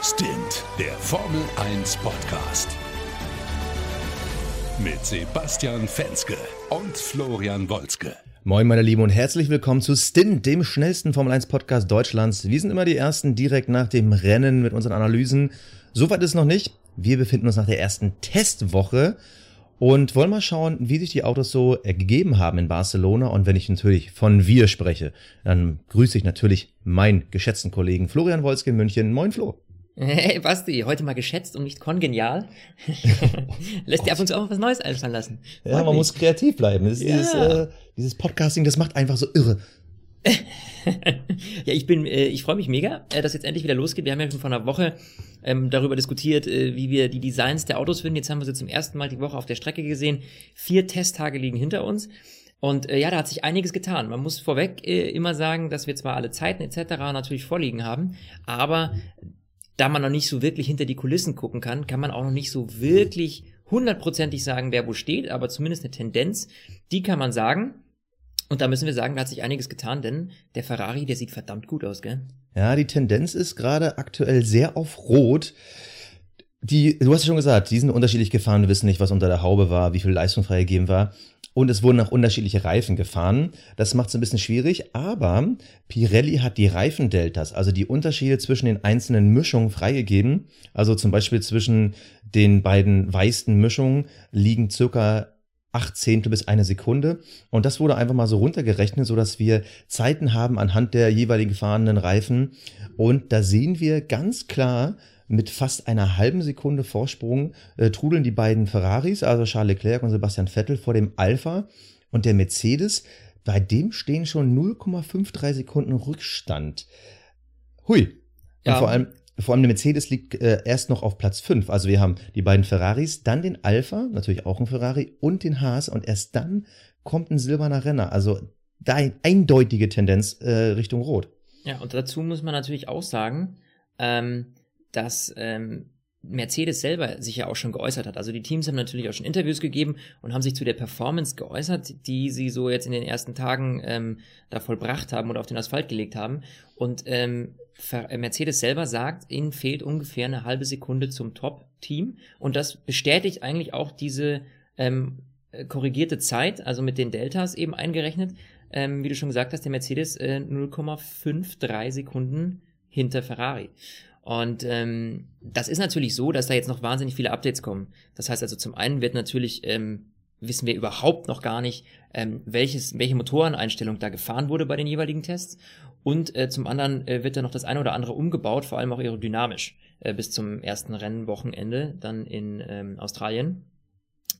Stint, der Formel 1 Podcast. Mit Sebastian Fenske und Florian Wolzke. Moin, meine Lieben, und herzlich willkommen zu Stint, dem schnellsten Formel 1 Podcast Deutschlands. Wir sind immer die Ersten direkt nach dem Rennen mit unseren Analysen. Soweit ist es noch nicht. Wir befinden uns nach der ersten Testwoche und wollen mal schauen, wie sich die Autos so gegeben haben in Barcelona. Und wenn ich natürlich von wir spreche, dann grüße ich natürlich meinen geschätzten Kollegen Florian Wolzke in München. Moin, Flo. Hey Basti, heute mal geschätzt und nicht kongenial. Lässt dir ab und zu auch was Neues einfallen lassen. Ja, man muss kreativ bleiben. Ja. Dieses, äh, dieses Podcasting, das macht einfach so irre. ja, ich bin, äh, ich freue mich mega, äh, dass jetzt endlich wieder losgeht. Wir haben ja schon vor einer Woche ähm, darüber diskutiert, äh, wie wir die Designs der Autos finden. Jetzt haben wir sie zum ersten Mal die Woche auf der Strecke gesehen. Vier Testtage liegen hinter uns. Und äh, ja, da hat sich einiges getan. Man muss vorweg äh, immer sagen, dass wir zwar alle Zeiten etc. natürlich vorliegen haben, aber da man noch nicht so wirklich hinter die Kulissen gucken kann, kann man auch noch nicht so wirklich hundertprozentig sagen, wer wo steht, aber zumindest eine Tendenz, die kann man sagen. Und da müssen wir sagen, da hat sich einiges getan, denn der Ferrari, der sieht verdammt gut aus, gell? Ja, die Tendenz ist gerade aktuell sehr auf Rot. Die, du hast ja schon gesagt, die sind unterschiedlich gefahren, wissen nicht, was unter der Haube war, wie viel Leistung freigegeben war. Und es wurden auch unterschiedliche Reifen gefahren. Das macht es ein bisschen schwierig, aber Pirelli hat die Reifendeltas, also die Unterschiede zwischen den einzelnen Mischungen freigegeben. Also zum Beispiel zwischen den beiden weißen Mischungen liegen circa acht Zehntel bis eine Sekunde. Und das wurde einfach mal so runtergerechnet, so dass wir Zeiten haben anhand der jeweiligen fahrenden Reifen. Und da sehen wir ganz klar, mit fast einer halben Sekunde Vorsprung äh, trudeln die beiden Ferraris, also Charles Leclerc und Sebastian Vettel, vor dem Alpha und der Mercedes. Bei dem stehen schon 0,53 Sekunden Rückstand. Hui. Ja. Und vor allem, vor allem der Mercedes liegt äh, erst noch auf Platz 5. Also wir haben die beiden Ferraris, dann den Alpha, natürlich auch ein Ferrari, und den Haas und erst dann kommt ein silberner Renner. Also da eindeutige Tendenz äh, Richtung Rot. Ja, und dazu muss man natürlich auch sagen, ähm, dass ähm, Mercedes selber sich ja auch schon geäußert hat. Also die Teams haben natürlich auch schon Interviews gegeben und haben sich zu der Performance geäußert, die sie so jetzt in den ersten Tagen ähm, da vollbracht haben oder auf den Asphalt gelegt haben. Und ähm, äh, Mercedes selber sagt, ihnen fehlt ungefähr eine halbe Sekunde zum Top-Team. Und das bestätigt eigentlich auch diese ähm, äh, korrigierte Zeit, also mit den Deltas eben eingerechnet. Ähm, wie du schon gesagt hast, der Mercedes äh, 0,53 Sekunden hinter Ferrari. Und ähm, das ist natürlich so, dass da jetzt noch wahnsinnig viele Updates kommen. Das heißt also, zum einen wird natürlich, ähm, wissen wir überhaupt noch gar nicht, ähm, welches, welche Motoreneinstellung da gefahren wurde bei den jeweiligen Tests. Und äh, zum anderen äh, wird da noch das eine oder andere umgebaut, vor allem auch aerodynamisch, äh, bis zum ersten Rennwochenende dann in ähm, Australien.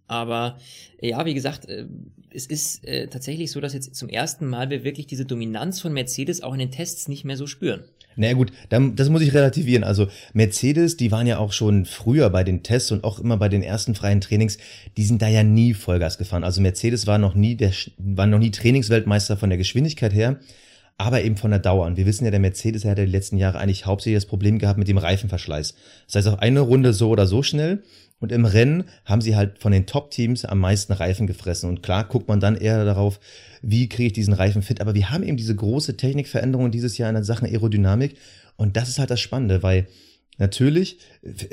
Aber ja, wie gesagt, äh, es ist äh, tatsächlich so, dass jetzt zum ersten Mal wir wirklich diese Dominanz von Mercedes auch in den Tests nicht mehr so spüren. Naja gut, das muss ich relativieren. Also Mercedes, die waren ja auch schon früher bei den Tests und auch immer bei den ersten freien Trainings, die sind da ja nie Vollgas gefahren. Also Mercedes war noch nie der, war noch nie Trainingsweltmeister von der Geschwindigkeit her, aber eben von der Dauer. Und wir wissen ja, der Mercedes hat ja die letzten Jahre eigentlich hauptsächlich das Problem gehabt mit dem Reifenverschleiß. Das heißt, auch eine Runde so oder so schnell. Und im Rennen haben sie halt von den Top-Teams am meisten Reifen gefressen. Und klar guckt man dann eher darauf, wie kriege ich diesen Reifen fit. Aber wir haben eben diese große Technikveränderung dieses Jahr in der Sachen Aerodynamik. Und das ist halt das Spannende, weil natürlich,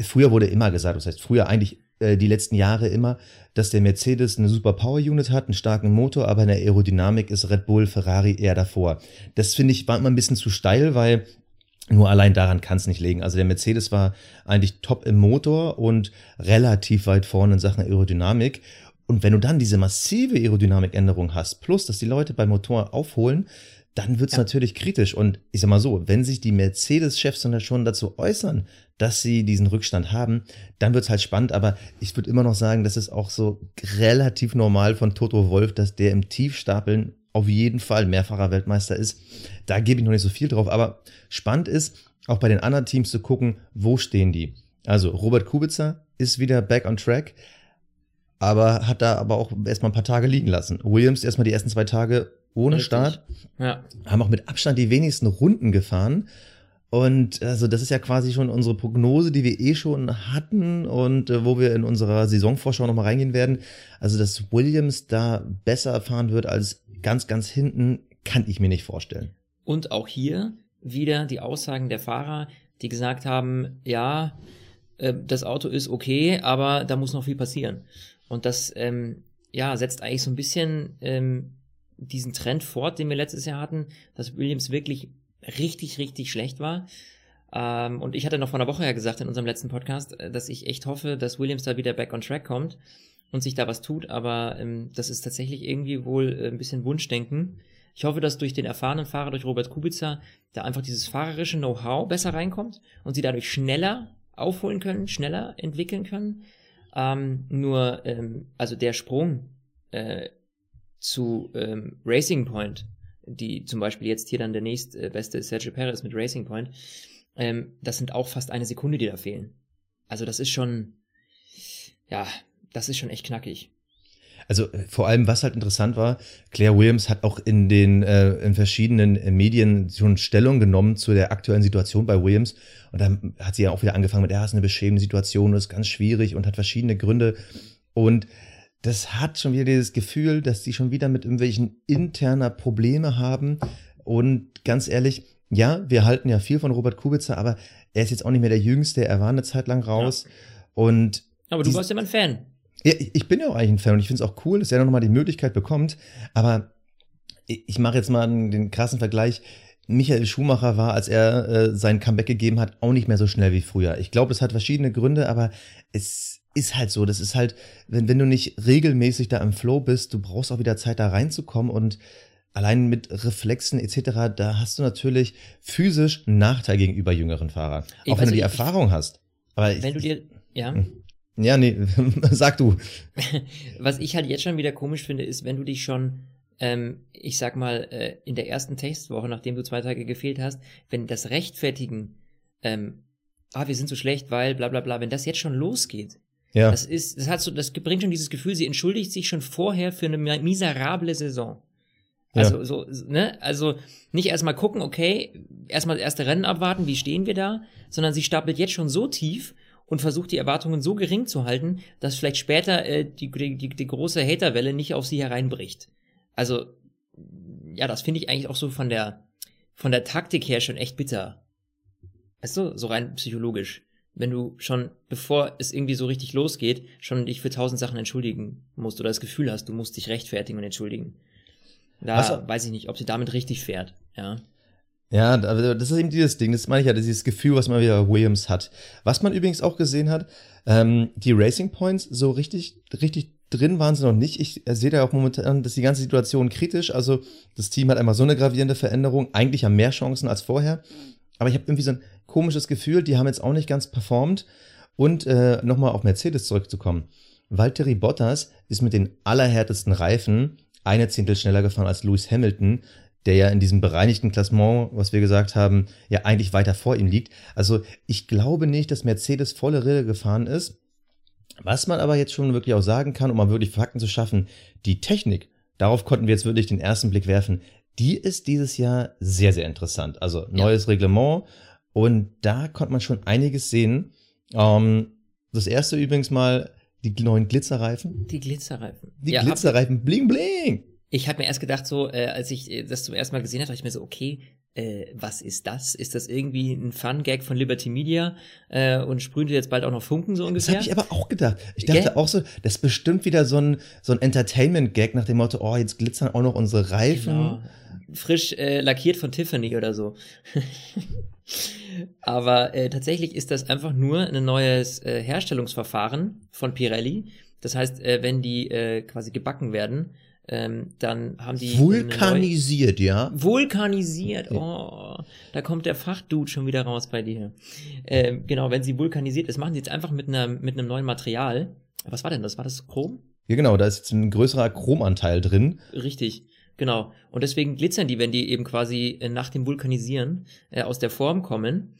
früher wurde immer gesagt, das heißt früher eigentlich äh, die letzten Jahre immer, dass der Mercedes eine super Power Unit hat, einen starken Motor, aber in der Aerodynamik ist Red Bull, Ferrari eher davor. Das finde ich war immer ein bisschen zu steil, weil nur allein daran kann es nicht liegen. Also der Mercedes war eigentlich top im Motor und relativ weit vorne in Sachen Aerodynamik. Und wenn du dann diese massive Aerodynamikänderung hast, plus dass die Leute beim Motor aufholen, dann wird's ja. natürlich kritisch. Und ich sag mal so, wenn sich die Mercedes-Chefs dann schon dazu äußern, dass sie diesen Rückstand haben, dann wird's halt spannend. Aber ich würde immer noch sagen, das ist auch so relativ normal von Toto Wolf, dass der im Tiefstapeln auf jeden Fall mehrfacher Weltmeister ist. Da gebe ich noch nicht so viel drauf. Aber spannend ist, auch bei den anderen Teams zu gucken, wo stehen die. Also Robert Kubica ist wieder back on track aber hat da aber auch erstmal ein paar Tage liegen lassen. Williams erstmal die ersten zwei Tage ohne Richtig. Start. Ja. Haben auch mit Abstand die wenigsten Runden gefahren. Und also das ist ja quasi schon unsere Prognose, die wir eh schon hatten und äh, wo wir in unserer Saisonvorschau nochmal reingehen werden. Also dass Williams da besser fahren wird als ganz, ganz hinten, kann ich mir nicht vorstellen. Und auch hier wieder die Aussagen der Fahrer, die gesagt haben, ja, äh, das Auto ist okay, aber da muss noch viel passieren. Und das, ähm, ja, setzt eigentlich so ein bisschen ähm, diesen Trend fort, den wir letztes Jahr hatten, dass Williams wirklich richtig, richtig schlecht war. Ähm, und ich hatte noch vor einer Woche ja gesagt in unserem letzten Podcast, äh, dass ich echt hoffe, dass Williams da wieder back on track kommt und sich da was tut, aber ähm, das ist tatsächlich irgendwie wohl äh, ein bisschen Wunschdenken. Ich hoffe, dass durch den erfahrenen Fahrer, durch Robert Kubica, da einfach dieses fahrerische Know-how besser reinkommt und sie dadurch schneller aufholen können, schneller entwickeln können. Ähm, nur, ähm, also der Sprung äh, zu ähm, Racing Point, die zum Beispiel jetzt hier dann der nächstbeste ist Sergio Perez mit Racing Point, ähm, das sind auch fast eine Sekunde, die da fehlen. Also das ist schon, ja, das ist schon echt knackig. Also äh, vor allem, was halt interessant war, Claire Williams hat auch in den äh, in verschiedenen äh, Medien schon Stellung genommen zu der aktuellen Situation bei Williams. Und dann hat sie ja auch wieder angefangen mit, ja, es ist eine beschämende Situation, das ist ganz schwierig und hat verschiedene Gründe. Und das hat schon wieder dieses Gefühl, dass die schon wieder mit irgendwelchen interner Probleme haben. Und ganz ehrlich, ja, wir halten ja viel von Robert Kubica, aber er ist jetzt auch nicht mehr der Jüngste, er war eine Zeit lang raus. Ja. Und aber du warst ja mal ein Fan. Ja, ich bin ja auch eigentlich ein Fan und ich finde es auch cool, dass er nochmal die Möglichkeit bekommt. Aber ich mache jetzt mal den krassen Vergleich. Michael Schumacher war, als er äh, sein Comeback gegeben hat, auch nicht mehr so schnell wie früher. Ich glaube, es hat verschiedene Gründe, aber es ist halt so. Das ist halt, wenn, wenn du nicht regelmäßig da im Flow bist, du brauchst auch wieder Zeit da reinzukommen und allein mit Reflexen etc., da hast du natürlich physisch einen Nachteil gegenüber jüngeren Fahrern. Auch wenn du die ich, Erfahrung hast. Aber wenn ich, du dir, ja. Hm. Ja, nee, sag du. Was ich halt jetzt schon wieder komisch finde, ist, wenn du dich schon, ähm, ich sag mal, äh, in der ersten Testwoche, nachdem du zwei Tage gefehlt hast, wenn das Rechtfertigen, ähm, ah, wir sind so schlecht, weil bla bla bla, wenn das jetzt schon losgeht, ja. das ist, das hat so, das bringt schon dieses Gefühl, sie entschuldigt sich schon vorher für eine miserable Saison. Also, ja. so, ne, also nicht erstmal gucken, okay, erstmal das erste Rennen abwarten, wie stehen wir da, sondern sie stapelt jetzt schon so tief und versucht die Erwartungen so gering zu halten, dass vielleicht später äh, die, die, die große Haterwelle nicht auf sie hereinbricht. Also, ja, das finde ich eigentlich auch so von der, von der Taktik her schon echt bitter. Weißt du, so rein psychologisch. Wenn du schon, bevor es irgendwie so richtig losgeht, schon dich für tausend Sachen entschuldigen musst oder das Gefühl hast, du musst dich rechtfertigen und entschuldigen. Da Was? weiß ich nicht, ob sie damit richtig fährt, ja. Ja, das ist eben dieses Ding, das meine ich ja, dieses Gefühl, was man wieder Williams hat. Was man übrigens auch gesehen hat, ähm, die Racing Points so richtig, richtig drin waren sie noch nicht. Ich sehe da auch momentan, dass die ganze Situation kritisch. Also das Team hat einmal so eine gravierende Veränderung. Eigentlich haben mehr Chancen als vorher. Aber ich habe irgendwie so ein komisches Gefühl, die haben jetzt auch nicht ganz performt. Und äh, nochmal auf Mercedes zurückzukommen. Valtteri Bottas ist mit den allerhärtesten Reifen eine Zehntel schneller gefahren als Lewis Hamilton der ja in diesem bereinigten Klassement, was wir gesagt haben, ja eigentlich weiter vor ihm liegt. Also ich glaube nicht, dass Mercedes volle Rille gefahren ist. Was man aber jetzt schon wirklich auch sagen kann, um mal wirklich Fakten zu schaffen, die Technik, darauf konnten wir jetzt wirklich den ersten Blick werfen, die ist dieses Jahr sehr, sehr interessant. Also neues ja. Reglement und da konnte man schon einiges sehen. Ähm, das erste übrigens mal die neuen Glitzerreifen. Die Glitzerreifen. Die ja, Glitzerreifen, bling, bling. Ich habe mir erst gedacht, so, äh, als ich äh, das zum ersten Mal gesehen habe, dachte ich mir so, okay, äh, was ist das? Ist das irgendwie ein Fun-Gag von Liberty Media äh, und sprühen jetzt bald auch noch Funken so ungefähr? Das habe ich aber auch gedacht. Ich dachte Gell? auch so, das ist bestimmt wieder so ein, so ein Entertainment-Gag nach dem Motto, oh, jetzt glitzern auch noch unsere Reifen. Genau. Frisch äh, lackiert von Tiffany oder so. aber äh, tatsächlich ist das einfach nur ein neues äh, Herstellungsverfahren von Pirelli. Das heißt, äh, wenn die äh, quasi gebacken werden, ähm, dann haben die. Vulkanisiert, ja. Vulkanisiert, oh, da kommt der Fachdude schon wieder raus bei dir. Ähm, genau, wenn sie vulkanisiert ist, machen sie jetzt einfach mit, einer, mit einem neuen Material. Was war denn das? War das Chrom? Ja, genau, da ist jetzt ein größerer Chromanteil drin. Richtig, genau. Und deswegen glitzern die, wenn die eben quasi äh, nach dem Vulkanisieren äh, aus der Form kommen.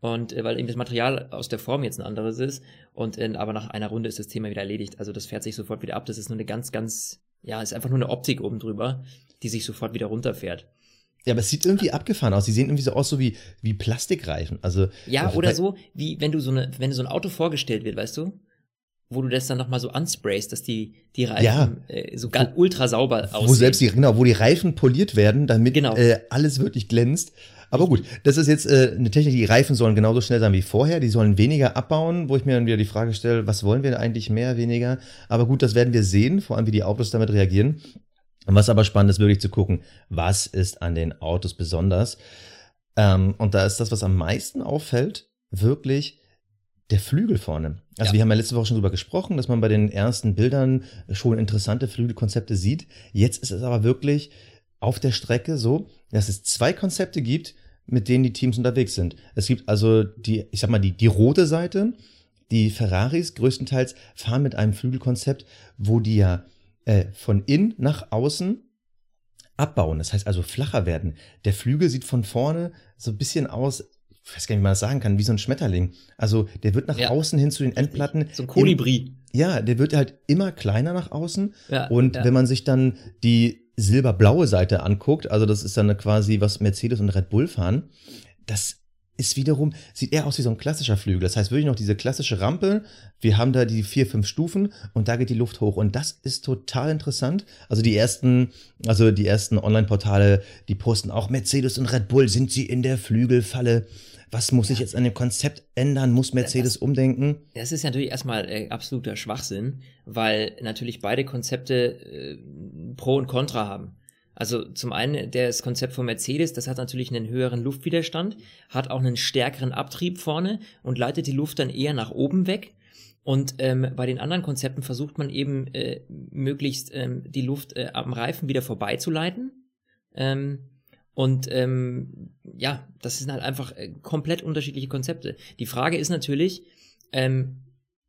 Und äh, weil eben das Material aus der Form jetzt ein anderes ist. Und äh, aber nach einer Runde ist das Thema wieder erledigt. Also das fährt sich sofort wieder ab. Das ist nur eine ganz, ganz ja, ist einfach nur eine Optik oben drüber, die sich sofort wieder runterfährt. Ja, aber es sieht irgendwie abgefahren aus. Sie sehen irgendwie so aus, so wie, wie Plastikreifen. Also. Ja, oder so, wie wenn du so eine, wenn so ein Auto vorgestellt wird, weißt du? Wo du das dann nochmal so ansprayst, dass die, die Reifen Ja. äh, so ganz ultra sauber aussehen. Wo selbst die, genau, wo die Reifen poliert werden, damit Genau. äh, alles wirklich glänzt. Aber gut, das ist jetzt äh, eine Technik, die Reifen sollen genauso schnell sein wie vorher, die sollen weniger abbauen, wo ich mir dann wieder die Frage stelle, was wollen wir eigentlich mehr, weniger? Aber gut, das werden wir sehen, vor allem wie die Autos damit reagieren. Und was aber spannend ist, wirklich zu gucken, was ist an den Autos besonders. Ähm, und da ist das, was am meisten auffällt, wirklich der Flügel vorne. Also Ja. wir haben ja letzte Woche schon drüber gesprochen, dass man bei den ersten Bildern schon interessante Flügelkonzepte sieht. Jetzt ist es aber wirklich auf der Strecke so, dass es zwei Konzepte gibt, mit denen die Teams unterwegs sind. Es gibt also die, ich sag mal, die, die rote Seite. Die Ferraris größtenteils fahren mit einem Flügelkonzept, wo die ja äh, von innen nach außen abbauen. Das heißt also flacher werden. Der Flügel sieht von vorne so ein bisschen aus, ich weiß gar nicht, wie man das sagen kann, wie so ein Schmetterling. Also der wird nach Ja. außen hin zu den Endplatten. So ein Kolibri. Ja, der wird halt immer kleiner nach außen. Ja, und ja. wenn man sich dann die silberblaue Seite anguckt, also das ist dann quasi, was Mercedes und Red Bull fahren, das ist wiederum, sieht eher aus wie so ein klassischer Flügel. Das heißt wirklich noch diese klassische Rampe. Wir haben da die vier, fünf Stufen und da geht die Luft hoch. Und das ist total interessant. Also die ersten, also die ersten Online-Portale, die posten auch Mercedes und Red Bull, sind sie in der Flügelfalle? Was muss sich jetzt an dem Konzept ändern? Muss Mercedes umdenken? Das ist natürlich erstmal äh, absoluter Schwachsinn, weil natürlich beide Konzepte äh, Pro und Contra haben. Also zum einen das Konzept von Mercedes, das hat natürlich einen höheren Luftwiderstand, hat auch einen stärkeren Abtrieb vorne und leitet die Luft dann eher nach oben weg. Und ähm, bei den anderen Konzepten versucht man eben äh, möglichst ähm, die Luft äh, am Reifen wieder vorbeizuleiten. Ähm, und ähm, ja, das sind halt einfach äh, komplett unterschiedliche Konzepte. Die Frage ist natürlich, ähm,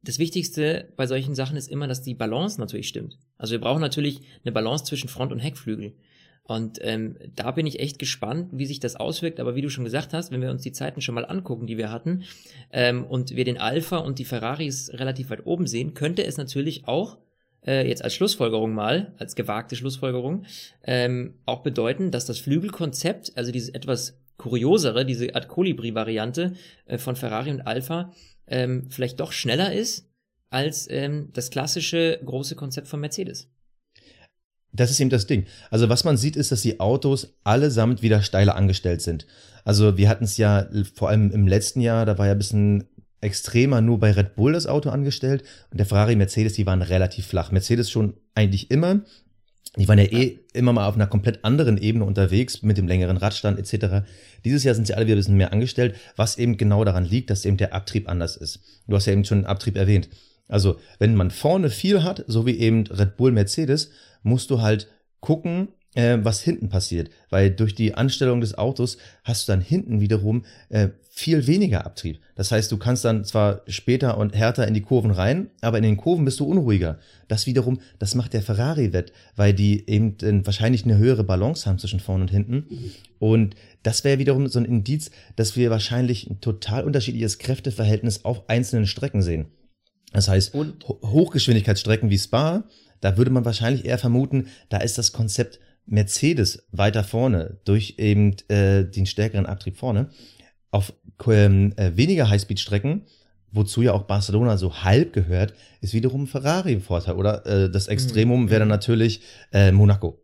das Wichtigste bei solchen Sachen ist immer, dass die Balance natürlich stimmt. Also wir brauchen natürlich eine Balance zwischen Front- und Heckflügel. Und ähm, da bin ich echt gespannt, wie sich das auswirkt. Aber wie du schon gesagt hast, wenn wir uns die Zeiten schon mal angucken, die wir hatten, ähm, und wir den Alpha und die Ferraris relativ weit oben sehen, könnte es natürlich auch äh, jetzt als Schlussfolgerung mal, als gewagte Schlussfolgerung, ähm, auch bedeuten, dass das Flügelkonzept, also dieses etwas kuriosere, diese Art Kolibri-Variante äh, von Ferrari und Alpha, ähm, vielleicht doch schneller ist als ähm, das klassische große Konzept von Mercedes. Das ist eben das Ding. Also was man sieht, ist, dass die Autos allesamt wieder steiler angestellt sind. Also wir hatten es ja vor allem im letzten Jahr, da war ja ein bisschen extremer nur bei Red Bull das Auto angestellt und der Ferrari, Mercedes, die waren relativ flach. Mercedes schon eigentlich immer. Die waren ja eh immer mal auf einer komplett anderen Ebene unterwegs mit dem längeren Radstand etc. Dieses Jahr sind sie alle wieder ein bisschen mehr angestellt, was eben genau daran liegt, dass eben der Abtrieb anders ist. Du hast ja eben schon den Abtrieb erwähnt. Also, wenn man vorne viel hat, so wie eben Red Bull, Mercedes, musst du halt gucken, äh, was hinten passiert. Weil durch die Anstellung des Autos hast du dann hinten wiederum äh, viel weniger Abtrieb. Das heißt, du kannst dann zwar später und härter in die Kurven rein, aber in den Kurven bist du unruhiger. Das wiederum, das macht der Ferrari wett, weil die eben äh, wahrscheinlich eine höhere Balance haben zwischen vorne und hinten. Und das wäre wiederum so ein Indiz, dass wir wahrscheinlich ein total unterschiedliches Kräfteverhältnis auf einzelnen Strecken sehen. Das heißt, Und- Hochgeschwindigkeitsstrecken wie Spa, da würde man wahrscheinlich eher vermuten, da ist das Konzept Mercedes weiter vorne durch eben äh, den stärkeren Abtrieb vorne. Auf ähm, äh, weniger Highspeed-Strecken, wozu ja auch Barcelona so halb gehört, ist wiederum Ferrari im Vorteil. Oder äh, das Extremum wäre dann natürlich äh, Monaco.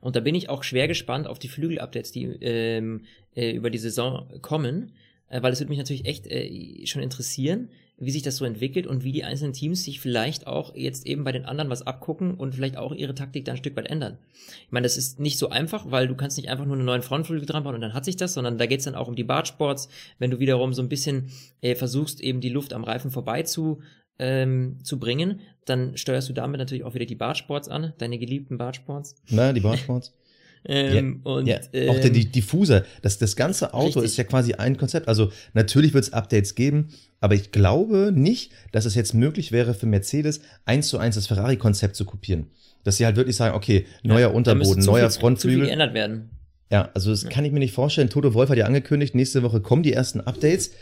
Und da bin ich auch schwer gespannt auf die Flügel-Updates, die ähm, äh, über die Saison kommen, äh, weil es würde mich natürlich echt äh, schon interessieren, wie sich das so entwickelt und wie die einzelnen Teams sich vielleicht auch jetzt eben bei den anderen was abgucken und vielleicht auch ihre Taktik dann ein Stück weit ändern. Ich meine, das ist nicht so einfach, weil du kannst nicht einfach nur einen neuen Frontflügel dran bauen und dann hat sich das, sondern da geht's dann auch um die Bartsports, wenn du wiederum so ein bisschen äh, versuchst, eben die Luft am Reifen vorbei zu ähm, zu bringen, dann steuerst du damit natürlich auch wieder die Bartsports an, deine geliebten Bartsports. Ne, die Bartsports. Ähm, und, ja, ähm, auch der die Diffuser. Das, das ganze Auto richtig. ist ja quasi ein Konzept. Also natürlich wird es Updates geben, aber ich glaube nicht, dass es jetzt möglich wäre für Mercedes eins zu eins das Ferrari-Konzept zu kopieren. Dass sie halt wirklich sagen, okay, neuer müsste Unterboden, neuer viel, Zu viel Frontflügel. geändert werden. Ja, also das kann ich mir nicht vorstellen. Toto Wolf hat ja angekündigt, nächste Woche kommen die ersten Updates.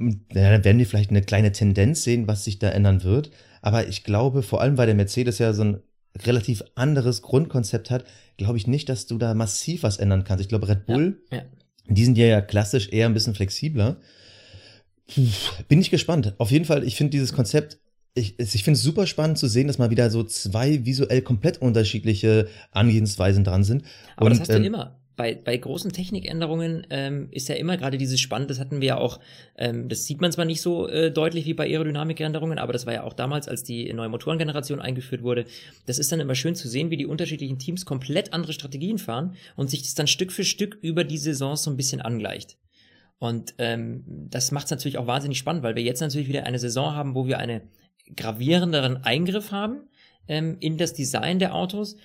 Ja, dann werden wir vielleicht eine kleine Tendenz sehen, was sich da ändern wird. Aber ich glaube, vor allem weil der Mercedes ja so ein relativ anderes Grundkonzept hat, glaube ich nicht, dass du da massiv was ändern kannst. Ich glaube, Red Bull, Ja. die sind ja, ja klassisch eher ein bisschen flexibler. Bin ich gespannt. Auf jeden Fall, ich finde dieses Konzept ich, ich finde es super spannend zu sehen, dass mal wieder so zwei visuell komplett unterschiedliche Angehensweisen dran sind. Aber Und, das hast ähm, du immer bei, bei großen Technikänderungen ähm, ist ja immer gerade dieses Spannend, das hatten wir ja auch, ähm, das sieht man zwar nicht so äh, deutlich wie bei Aerodynamikänderungen, aber das war ja auch damals, als die neue Motorengeneration eingeführt wurde. Das ist dann immer schön zu sehen, wie die unterschiedlichen Teams komplett andere Strategien fahren und sich das dann Stück für Stück über die Saison so ein bisschen angleicht. Und ähm, das macht es natürlich auch wahnsinnig spannend, weil wir jetzt natürlich wieder eine Saison haben, wo wir einen gravierenderen Eingriff haben ähm, in das Design der Autos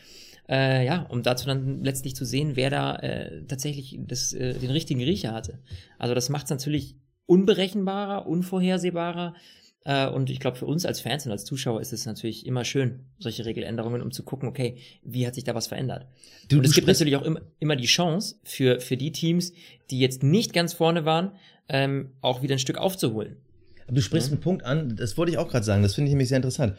äh, ja, um dazu dann letztlich zu sehen, wer da äh, tatsächlich das, äh, den richtigen Riecher hatte. Also das macht es natürlich unberechenbarer, unvorhersehbarer. Äh, und ich glaube, für uns als Fans und als Zuschauer ist es natürlich immer schön, solche Regeländerungen, um zu gucken, okay, wie hat sich da was verändert. Du, und es gibt natürlich auch im, immer die Chance für, für die Teams, die jetzt nicht ganz vorne waren, ähm, auch wieder ein Stück aufzuholen. Du sprichst ja. einen Punkt an, das wollte ich auch gerade sagen, das finde ich nämlich sehr interessant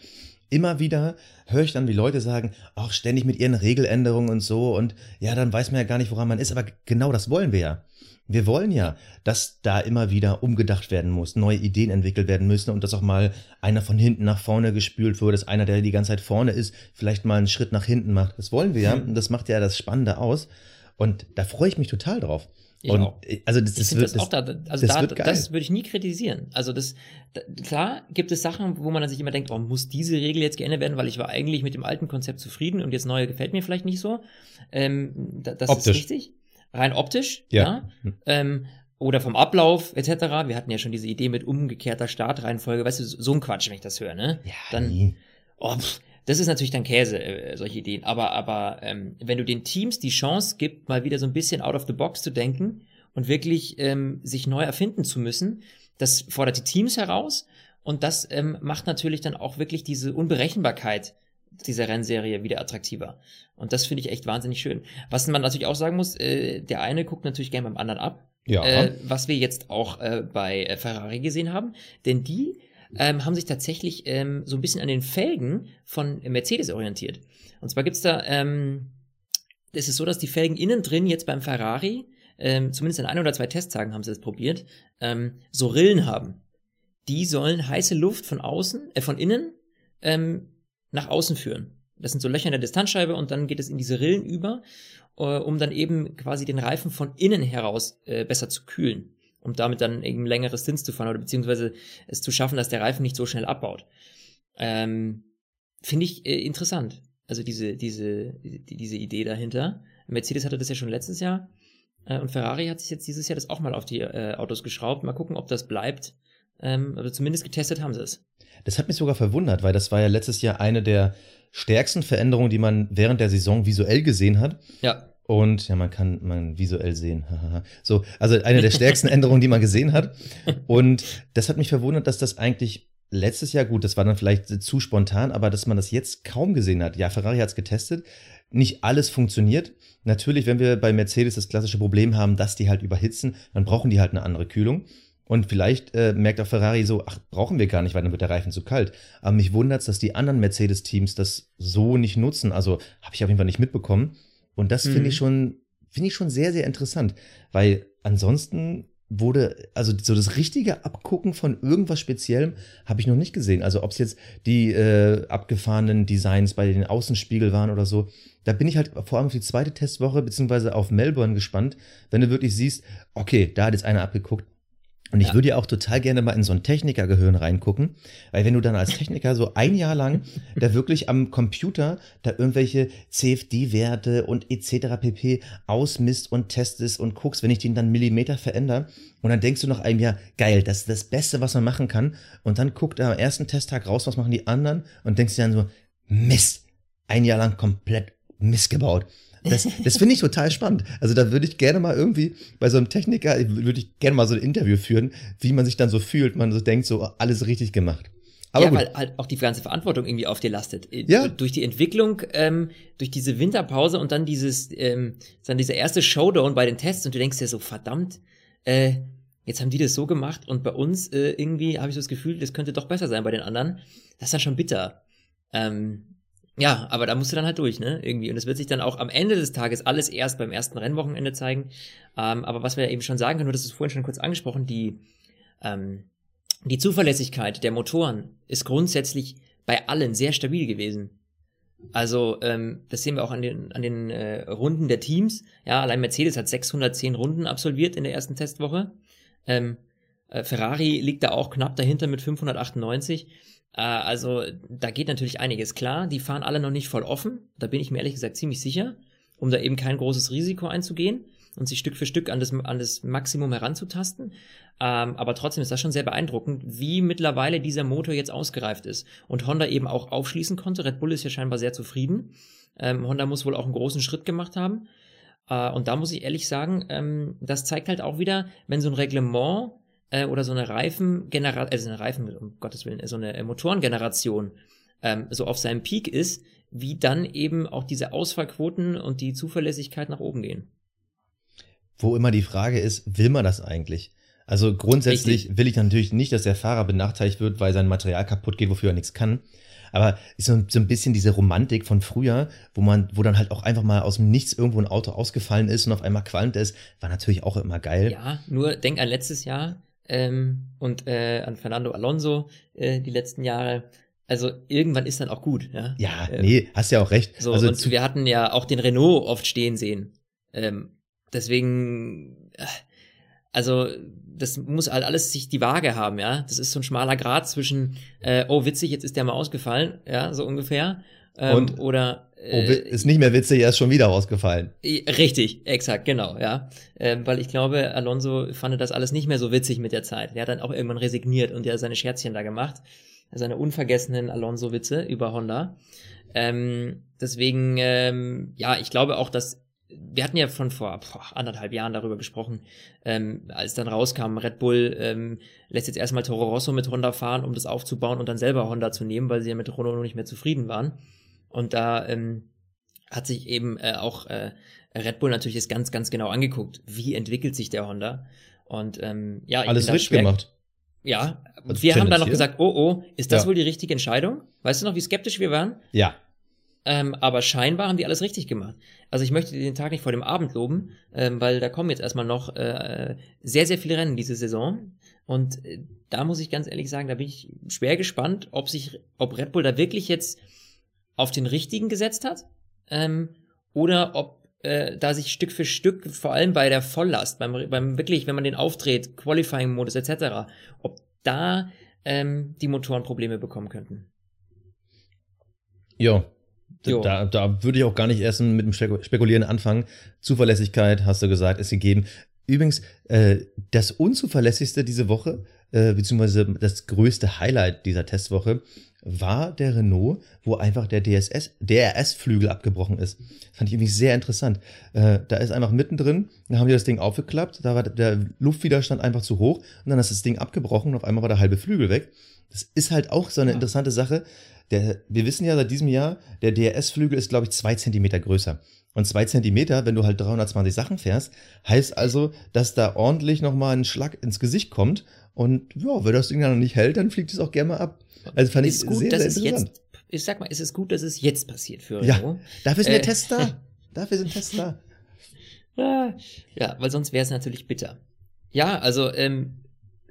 immer wieder höre ich dann, wie Leute sagen, auch ständig mit ihren Regeländerungen und so und ja, dann weiß man ja gar nicht, woran man ist, aber genau das wollen wir ja. Wir wollen ja, dass da immer wieder umgedacht werden muss, neue Ideen entwickelt werden müssen und dass auch mal einer von hinten nach vorne gespült wird, dass einer, der die ganze Zeit vorne ist, vielleicht mal einen Schritt nach hinten macht. Das wollen wir ja und das macht ja das Spannende aus und da freue ich mich total drauf. Ich und, auch. Also das, das, wird, das, auch da, also das, da, das würde ich nie kritisieren. Also das, da, klar gibt es Sachen, wo man dann sich immer denkt, oh, muss diese Regel jetzt geändert werden, weil ich war eigentlich mit dem alten Konzept zufrieden und jetzt neue gefällt mir vielleicht nicht so. Ähm, das optisch. ist richtig. Rein optisch, ja. ja. Hm. Ähm, oder vom Ablauf etc. Wir hatten ja schon diese Idee mit umgekehrter Startreihenfolge. Weißt du, so ein Quatsch, wenn ich das höre, ne? Ja, dann, oh, pff, das ist natürlich dann Käse, äh, solche Ideen. Aber, aber ähm, wenn du den Teams die Chance gibt, mal wieder so ein bisschen out of the box zu denken und wirklich ähm, sich neu erfinden zu müssen, das fordert die Teams heraus und das ähm, macht natürlich dann auch wirklich diese Unberechenbarkeit dieser Rennserie wieder attraktiver. Und das finde ich echt wahnsinnig schön. Was man natürlich auch sagen muss, äh, der eine guckt natürlich gerne beim anderen ab. Ja. Äh, was wir jetzt auch äh, bei äh, Ferrari gesehen haben. Denn die ähm, haben sich tatsächlich ähm, so ein bisschen an den Felgen von Mercedes orientiert. Und zwar gibt's da, ähm, es ist so, dass die Felgen innen drin jetzt beim Ferrari, ähm, zumindest in ein oder zwei Testtagen haben sie das probiert, ähm, so Rillen haben. Die sollen heiße Luft von außen, äh, von innen ähm, nach außen führen. Das sind so Löcher in der Distanzscheibe und dann geht es in diese Rillen über, äh, um dann eben quasi den Reifen von innen heraus äh, besser zu kühlen um damit dann eben längeres Dins zu fahren oder beziehungsweise es zu schaffen, dass der Reifen nicht so schnell abbaut. Ähm, Finde ich äh, interessant. Also diese, diese, die, diese Idee dahinter. Mercedes hatte das ja schon letztes Jahr äh, und Ferrari hat sich jetzt dieses Jahr das auch mal auf die äh, Autos geschraubt. Mal gucken, ob das bleibt. Ähm, also zumindest getestet haben sie es. Das hat mich sogar verwundert, weil das war ja letztes Jahr eine der stärksten Veränderungen, die man während der Saison visuell gesehen hat. Ja. Und ja, man kann man visuell sehen. so, also eine der stärksten Änderungen, die man gesehen hat. Und das hat mich verwundert, dass das eigentlich letztes Jahr gut, das war dann vielleicht zu spontan, aber dass man das jetzt kaum gesehen hat. Ja, Ferrari hat es getestet. Nicht alles funktioniert. Natürlich, wenn wir bei Mercedes das klassische Problem haben, dass die halt überhitzen, dann brauchen die halt eine andere Kühlung. Und vielleicht äh, merkt auch Ferrari so, ach, brauchen wir gar nicht, weil dann wird der Reifen zu kalt. Aber mich wundert es, dass die anderen Mercedes-Teams das so nicht nutzen. Also habe ich auf jeden Fall nicht mitbekommen. Und das mhm. finde ich mhm. schon, finde ich schon sehr, sehr interessant, weil ansonsten wurde, also so das richtige Abgucken von irgendwas Speziellem habe ich noch nicht gesehen. Also ob es jetzt die äh, abgefahrenen Designs bei den Außenspiegel waren oder so, da bin ich halt vor allem auf die zweite Testwoche beziehungsweise auf Melbourne gespannt, wenn du wirklich siehst, okay, da hat jetzt einer abgeguckt, und ich ja. würde ja auch total gerne mal in so ein Technikergehirn reingucken, weil wenn du dann als Techniker so ein Jahr lang da wirklich am Computer da irgendwelche CFD-Werte und etc. pp. ausmisst und testest und guckst, wenn ich den dann Millimeter verändere und dann denkst du nach einem Jahr, geil, das ist das Beste, was man machen kann und dann guckt er am ersten Testtag raus, was machen die anderen und denkst dir dann so, Mist, ein Jahr lang komplett missgebaut. Das, das finde ich total spannend. Also da würde ich gerne mal irgendwie bei so einem Techniker, würde ich gerne mal so ein Interview führen, wie man sich dann so fühlt, man so denkt, so alles richtig gemacht. Aber ja, gut. weil halt auch die ganze Verantwortung irgendwie auf dir lastet. Äh, ja. Durch die Entwicklung, ähm, durch diese Winterpause und dann dieses, ähm, dann dieser erste Showdown bei den Tests und du denkst dir so, verdammt, äh, jetzt haben die das so gemacht und bei uns äh, irgendwie habe ich so das Gefühl, das könnte doch besser sein bei den anderen. Das ist dann schon bitter. Ähm, ja, aber da musst du dann halt durch, ne? Irgendwie. Und es wird sich dann auch am Ende des Tages alles erst beim ersten Rennwochenende zeigen. Ähm, aber was wir eben schon sagen können, du hast es vorhin schon kurz angesprochen, die, ähm, die Zuverlässigkeit der Motoren ist grundsätzlich bei allen sehr stabil gewesen. Also ähm, das sehen wir auch an den, an den äh, Runden der Teams. Ja, allein Mercedes hat 610 Runden absolviert in der ersten Testwoche. Ähm, äh, Ferrari liegt da auch knapp dahinter mit 598. Äh, also da geht natürlich einiges klar. Die fahren alle noch nicht voll offen. Da bin ich mir ehrlich gesagt ziemlich sicher, um da eben kein großes Risiko einzugehen und sich Stück für Stück an das, an das Maximum heranzutasten. Ähm, aber trotzdem ist das schon sehr beeindruckend, wie mittlerweile dieser Motor jetzt ausgereift ist. Und Honda eben auch aufschließen konnte. Red Bull ist ja scheinbar sehr zufrieden. Ähm, Honda muss wohl auch einen großen Schritt gemacht haben. Äh, und da muss ich ehrlich sagen, ähm, das zeigt halt auch wieder, wenn so ein Reglement äh, oder so eine Reifengeneration, also eine Reifen, um Gottes Willen, so eine Motorengeneration ähm, so auf seinem Peak ist, wie dann eben auch diese Ausfallquoten und die Zuverlässigkeit nach oben gehen. Wo immer die Frage ist, will man das eigentlich? Also grundsätzlich Richtig. will ich natürlich nicht, dass der Fahrer benachteiligt wird, weil sein Material kaputt geht, wofür er nichts kann. Aber ist so, so ein bisschen diese Romantik von früher, wo man, wo dann halt auch einfach mal aus dem Nichts irgendwo ein Auto ausgefallen ist und auf einmal qualmt ist, war natürlich auch immer geil. Ja, nur denk an letztes Jahr ähm, und äh, an Fernando Alonso äh, die letzten Jahre. Also irgendwann ist dann auch gut, ja. Ja, ähm, nee, hast ja auch recht. So, also und wir hatten ja auch den Renault oft stehen sehen. Ähm, deswegen, äh, also das muss halt alles sich die Waage haben, ja. Das ist so ein schmaler Grad zwischen, äh, oh witzig, jetzt ist der mal ausgefallen, ja, so ungefähr. Ähm, und oder oh, äh, ist nicht mehr witzig, er ist schon wieder ausgefallen. Richtig, exakt, genau, ja. Ähm, weil ich glaube, Alonso fand das alles nicht mehr so witzig mit der Zeit. Er hat dann auch irgendwann resigniert und ja seine Scherzchen da gemacht. Seine unvergessenen Alonso-Witze über Honda. Ähm, deswegen, ähm, ja, ich glaube auch, dass wir hatten ja von vor boah, anderthalb Jahren darüber gesprochen, ähm, als dann rauskam, Red Bull ähm, lässt jetzt erstmal Toro Rosso mit Honda fahren, um das aufzubauen und dann selber Honda zu nehmen, weil sie ja mit Renault noch nicht mehr zufrieden waren. Und da ähm, hat sich eben äh, auch äh, Red Bull natürlich jetzt ganz, ganz genau angeguckt, wie entwickelt sich der Honda. Und ähm, ja, alles richtig gemacht. Ja, also wir haben dann noch gesagt, oh oh, ist das ja. wohl die richtige Entscheidung? Weißt du noch, wie skeptisch wir waren? Ja. Ähm, aber scheinbar haben die alles richtig gemacht. Also ich möchte den Tag nicht vor dem Abend loben, ähm, weil da kommen jetzt erstmal noch äh, sehr, sehr viele Rennen diese Saison. Und äh, da muss ich ganz ehrlich sagen, da bin ich schwer gespannt, ob sich, ob Red Bull da wirklich jetzt auf den richtigen gesetzt hat ähm, oder ob äh, da sich Stück für Stück, vor allem bei der Volllast, beim, beim wirklich, wenn man den aufdreht, Qualifying-Modus etc., ob da ähm, die Motoren Probleme bekommen könnten. Ja, da, da würde ich auch gar nicht erst mit dem Spekulieren anfangen. Zuverlässigkeit, hast du gesagt, ist gegeben. Übrigens, äh, das unzuverlässigste diese Woche, äh, beziehungsweise das größte Highlight dieser Testwoche, war der Renault, wo einfach der DSS, DRS-Flügel abgebrochen ist. Das fand ich irgendwie sehr interessant. Äh, da ist einfach mittendrin, da haben die das Ding aufgeklappt, da war der Luftwiderstand einfach zu hoch und dann ist das Ding abgebrochen und auf einmal war der halbe Flügel weg. Das ist halt auch so eine interessante Sache. Der, wir wissen ja seit diesem Jahr, der DRS-Flügel ist, glaube ich, zwei Zentimeter größer. Und zwei Zentimeter, wenn du halt 320 Sachen fährst, heißt also, dass da ordentlich nochmal ein Schlag ins Gesicht kommt. Und ja, wenn das Ding dann nicht hält, dann fliegt es auch gerne mal ab. Also fand ist ich gut, sehr, dass sehr es jetzt, ich sag mal, ist es gut, dass es jetzt passiert für Renault. Ja, dafür sind äh, Tests da. dafür sind Tests da. Ja, weil sonst wäre es natürlich bitter. Ja, also ähm,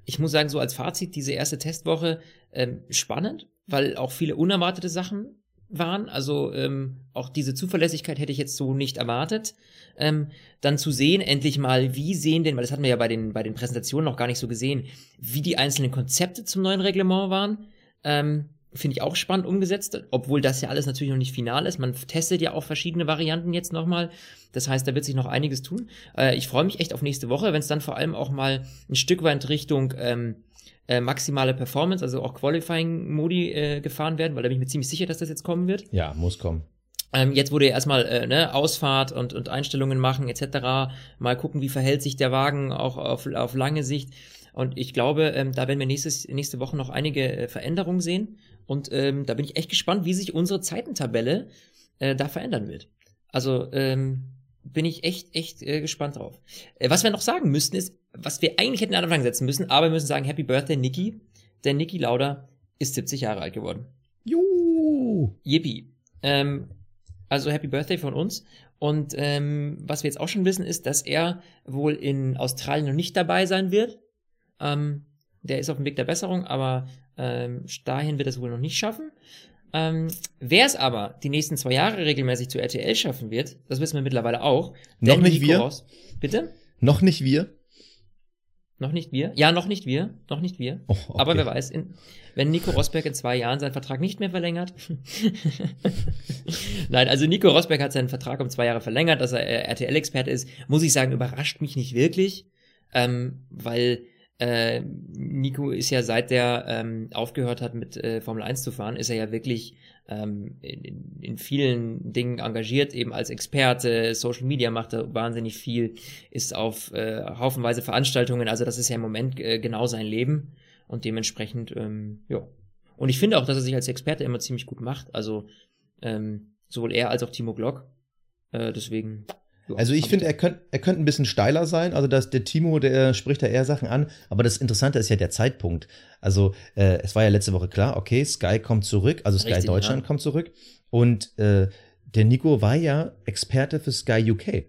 ich muss sagen, so als Fazit, diese erste Testwoche ähm, spannend, weil auch viele unerwartete Sachen waren. Also ähm, auch diese Zuverlässigkeit hätte ich jetzt so nicht erwartet. Ähm, dann zu sehen, endlich mal, wie sehen denn, weil das hatten wir ja bei den, bei den Präsentationen noch gar nicht so gesehen, wie die einzelnen Konzepte zum neuen Reglement waren. Ähm, Finde ich auch spannend umgesetzt, obwohl das ja alles natürlich noch nicht final ist. Man testet ja auch verschiedene Varianten jetzt nochmal. Das heißt, da wird sich noch einiges tun. Äh, ich freue mich echt auf nächste Woche, wenn es dann vor allem auch mal ein Stück weit Richtung ähm, äh, maximale Performance, also auch Qualifying-Modi äh, gefahren werden, weil da bin ich mir ziemlich sicher, dass das jetzt kommen wird. Ja, muss kommen. Ähm, jetzt wurde ja erstmal äh, ne, Ausfahrt und, und Einstellungen machen etc. Mal gucken, wie verhält sich der Wagen auch auf, auf lange Sicht. Und ich glaube, ähm, da werden wir nächstes, nächste Woche noch einige äh, Veränderungen sehen. Und ähm, da bin ich echt gespannt, wie sich unsere Zeitentabelle äh, da verändern wird. Also ähm, bin ich echt, echt äh, gespannt drauf. Äh, was wir noch sagen müssten, ist, was wir eigentlich hätten an Anfang setzen müssen, aber wir müssen sagen, Happy Birthday, Niki. Denn Niki Lauda ist 70 Jahre alt geworden. Juhu! Yippie. Ähm, also Happy Birthday von uns. Und ähm, was wir jetzt auch schon wissen, ist, dass er wohl in Australien noch nicht dabei sein wird. Ähm, Der ist auf dem Weg der Besserung, aber ähm, dahin wird er es wohl noch nicht schaffen. Ähm, Wer es aber die nächsten zwei Jahre regelmäßig zu RTL schaffen wird, das wissen wir mittlerweile auch. Noch nicht Nico wir? Ros- Bitte? Noch nicht wir? Noch nicht wir? Ja, noch nicht wir. Noch nicht wir. Oh, okay. Aber wer weiß, in, wenn Nico Rosberg in zwei Jahren seinen Vertrag nicht mehr verlängert. Nein, also Nico Rosberg hat seinen Vertrag um zwei Jahre verlängert, dass er RTL-Experte ist. Muss ich sagen, überrascht mich nicht wirklich, ähm, weil äh, Nico ist ja seit der ähm, aufgehört hat mit äh, Formel 1 zu fahren, ist er ja wirklich ähm, in, in vielen Dingen engagiert, eben als Experte, Social Media macht er wahnsinnig viel, ist auf äh, haufenweise Veranstaltungen, also das ist ja im Moment äh, genau sein Leben und dementsprechend, ähm, ja. Und ich finde auch, dass er sich als Experte immer ziemlich gut macht, also ähm, sowohl er als auch Timo Glock, äh, deswegen. Also ich finde, er könnte er könnte ein bisschen steiler sein. Also dass der Timo, der spricht da eher Sachen an. Aber das Interessante ist ja der Zeitpunkt. Also äh, es war ja letzte Woche klar, okay, Sky kommt zurück, also Sky Richtig, Deutschland ja. kommt zurück. Und äh, der Nico war ja Experte für Sky UK.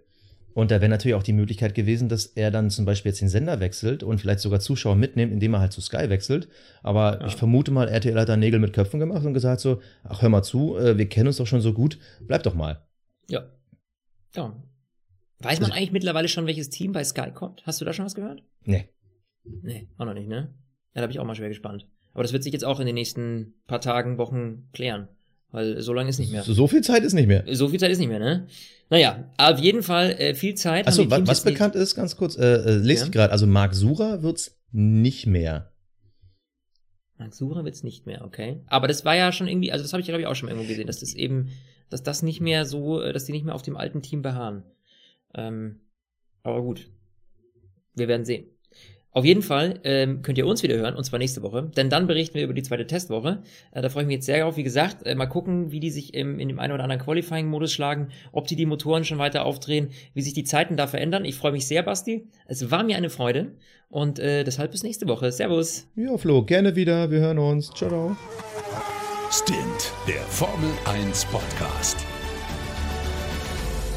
Und da wäre natürlich auch die Möglichkeit gewesen, dass er dann zum Beispiel jetzt den Sender wechselt und vielleicht sogar Zuschauer mitnimmt, indem er halt zu Sky wechselt. Aber Ja. ich vermute mal, RTL hat da Nägel mit Köpfen gemacht und gesagt so, ach hör mal zu, äh, wir kennen uns doch schon so gut, bleib doch mal. Ja. Ja. Weiß man eigentlich mittlerweile schon, welches Team bei Sky kommt? Hast du da schon was gehört? Nee. Nee, auch noch nicht, ne? Ja, da bin ich auch mal schwer gespannt. Aber das wird sich jetzt auch in den nächsten paar Tagen, Wochen klären. Weil so lange ist nicht mehr. So, viel Zeit ist nicht mehr. So viel Zeit ist nicht mehr, ne? Naja, auf jeden Fall äh, viel Zeit. Achso, was nicht- bekannt ist, ganz kurz, äh, äh, lese Ja. ich gerade, also Marc Sura wird's nicht mehr. Mark Sura wird's nicht mehr, okay. Aber das war ja schon irgendwie, also das habe ich glaube ich auch schon irgendwo gesehen, dass das eben, dass das nicht mehr so, äh, dass die nicht mehr auf dem alten Team beharren. Ähm, aber gut. Wir werden sehen. Auf jeden Fall ähm, könnt ihr uns wieder hören, und zwar nächste Woche, denn dann berichten wir über die zweite Testwoche. Äh, da freue ich mich jetzt sehr drauf. Wie gesagt, äh, mal gucken, wie die sich im, in dem einen oder anderen Qualifying-Modus schlagen, ob die die Motoren schon weiter aufdrehen, wie sich die Zeiten da verändern. Ich freue mich sehr, Basti. Es war mir eine Freude und äh, deshalb bis nächste Woche. Servus. Ja, Flo, gerne wieder, wir hören uns. Ciao, ciao. Stint, der Formel 1 Podcast.